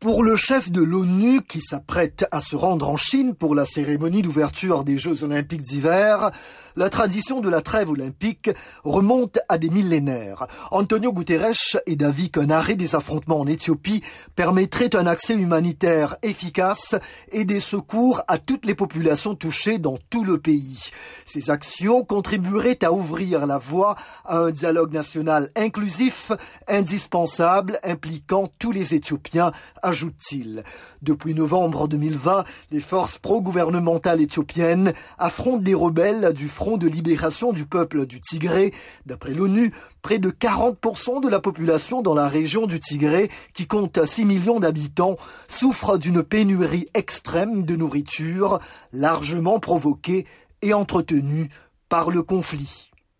Pour le chef de l'ONU qui s'apprête à se rendre en Chine pour la cérémonie d'ouverture des Jeux olympiques d'hiver, la tradition de la trêve olympique remonte à des millénaires. Antonio Guterres et d'avis qu'un arrêt des affrontements en Éthiopie permettrait un accès humanitaire efficace et des secours à toutes les populations touchées dans tout le pays. Ces actions contribueraient à ouvrir la voie à un dialogue national inclusif, indispensable, impliquant tous les Éthiopiens ajoute-t-il. Depuis novembre 2020, les forces pro-gouvernementales éthiopiennes affrontent des rebelles du Front de libération du peuple du Tigré. D'après l'ONU, près de 40% de la population dans la région du Tigré, qui compte 6 millions d'habitants, souffre d'une pénurie extrême de nourriture, largement provoquée et entretenue par le conflit.